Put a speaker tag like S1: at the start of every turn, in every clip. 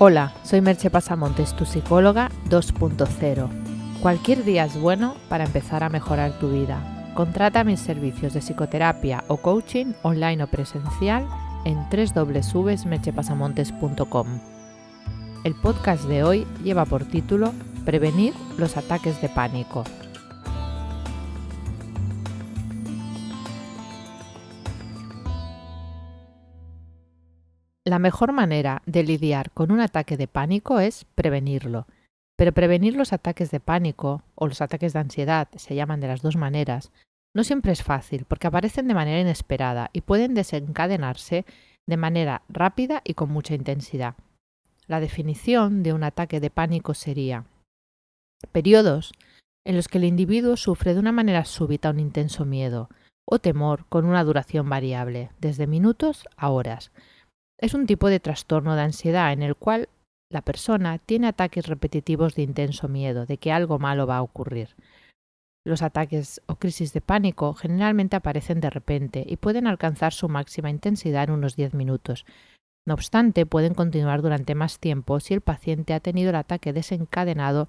S1: Hola, soy Merche Pasamontes, tu psicóloga 2.0. Cualquier día es bueno para empezar a mejorar tu vida. Contrata mis servicios de psicoterapia o coaching online o presencial en www.merchepasamontes.com. El podcast de hoy lleva por título Prevenir los ataques de pánico. La mejor manera de lidiar con un ataque de pánico es prevenirlo. Pero prevenir los ataques de pánico o los ataques de ansiedad, se llaman de las dos maneras, no siempre es fácil porque aparecen de manera inesperada y pueden desencadenarse de manera rápida y con mucha intensidad. La definición de un ataque de pánico sería periodos en los que el individuo sufre de una manera súbita un intenso miedo o temor con una duración variable, desde minutos a horas, es un tipo de trastorno de ansiedad en el cual la persona tiene ataques repetitivos de intenso miedo de que algo malo va a ocurrir. Los ataques o crisis de pánico generalmente aparecen de repente y pueden alcanzar su máxima intensidad en unos 10 minutos. No obstante, pueden continuar durante más tiempo si el paciente ha tenido el ataque desencadenado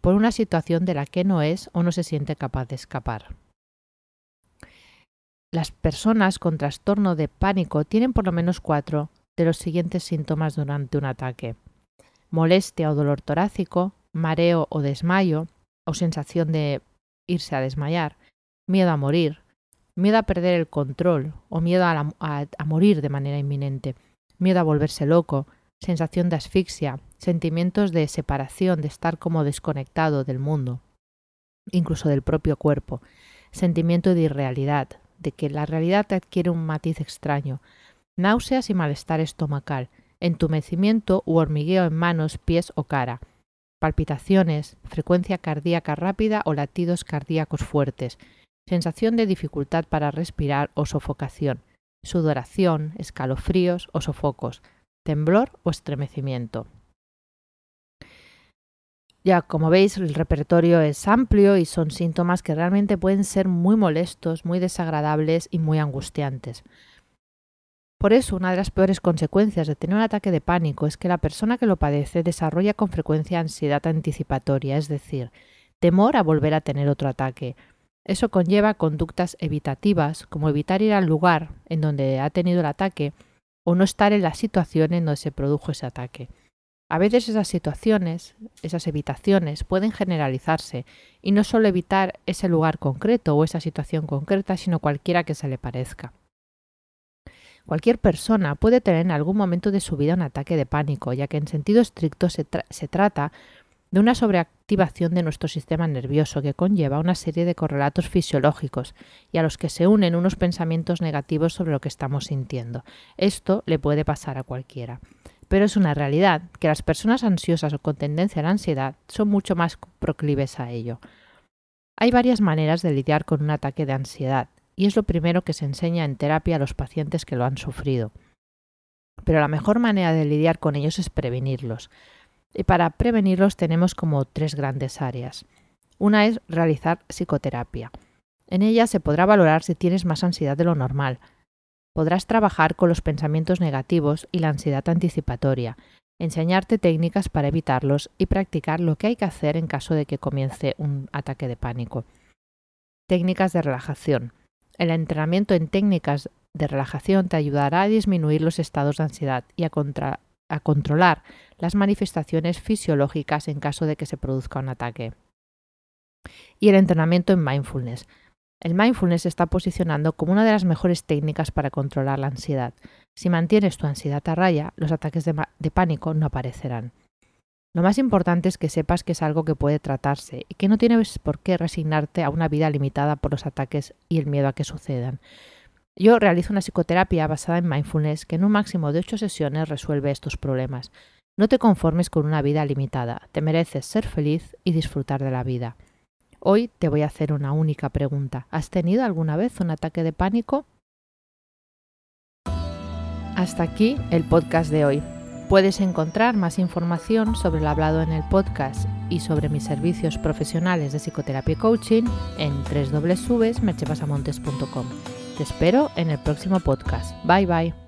S1: por una situación de la que no es o no se siente capaz de escapar. Las personas con trastorno de pánico tienen por lo menos cuatro de los siguientes síntomas durante un ataque. Molestia o dolor torácico, mareo o desmayo, o sensación de irse a desmayar, miedo a morir, miedo a perder el control o miedo a, a, morir de manera inminente, miedo a volverse loco, sensación de asfixia, sentimientos de separación, de estar como desconectado del mundo, incluso del propio cuerpo, sentimiento de irrealidad, que la realidad adquiere un matiz extraño, náuseas y malestar estomacal, entumecimiento u hormigueo en manos, pies o cara, palpitaciones, frecuencia cardíaca rápida o latidos cardíacos fuertes, sensación de dificultad para respirar o sofocación, sudoración, escalofríos o sofocos, temblor o estremecimiento. Ya, como veis, el repertorio es amplio y son síntomas que realmente pueden ser muy molestos, muy desagradables y muy angustiantes. Por eso, una de las peores consecuencias de tener un ataque de pánico es que la persona que lo padece desarrolla con frecuencia ansiedad anticipatoria, es decir, temor a volver a tener otro ataque. Eso conlleva conductas evitativas, como evitar ir al lugar en donde ha tenido el ataque o no estar en la situación en donde se produjo ese ataque. A veces esas situaciones, esas evitaciones pueden generalizarse y no solo evitar ese lugar concreto o esa situación concreta, sino cualquiera que se le parezca. Cualquier persona puede tener en algún momento de su vida un ataque de pánico, ya que en sentido estricto se, se trata de una sobreactivación de nuestro sistema nervioso que conlleva una serie de correlatos fisiológicos y a los que se unen unos pensamientos negativos sobre lo que estamos sintiendo. Esto le puede pasar a cualquiera. Pero es una realidad que las personas ansiosas o con tendencia a la ansiedad son mucho más proclives a ello. Hay varias maneras de lidiar con un ataque de ansiedad y es lo primero que se enseña en terapia a los pacientes que lo han sufrido. Pero la mejor manera de lidiar con ellos es prevenirlos. Y para prevenirlos tenemos como tres grandes áreas. Una es realizar psicoterapia. En ella se podrá valorar si tienes más ansiedad de lo normal, podrás trabajar con los pensamientos negativos y la ansiedad anticipatoria, enseñarte técnicas para evitarlos y practicar lo que hay que hacer en caso de que comience un ataque de pánico. Técnicas de relajación. El entrenamiento en técnicas de relajación te ayudará a disminuir los estados de ansiedad y a, controlar las manifestaciones fisiológicas en caso de que se produzca un ataque. Y el entrenamiento en mindfulness el mindfulness se está posicionando como una de las mejores técnicas para controlar la ansiedad. Si mantienes tu ansiedad a raya, los ataques de, pánico no aparecerán. Lo más importante es que sepas que es algo que puede tratarse y que no tienes por qué resignarte a una vida limitada por los ataques y el miedo a que sucedan. Yo realizo una psicoterapia basada en mindfulness que en un máximo de 8 sesiones resuelve estos problemas. No te conformes con una vida limitada, te mereces ser feliz y disfrutar de la vida. Hoy te voy a hacer una única pregunta. ¿Has tenido alguna vez un ataque de pánico? Hasta aquí el podcast de hoy. Puedes encontrar más información sobre lo hablado en el podcast y sobre mis servicios profesionales de psicoterapia y coaching en www.merchepasamontes.com. Te espero en el próximo podcast. Bye bye.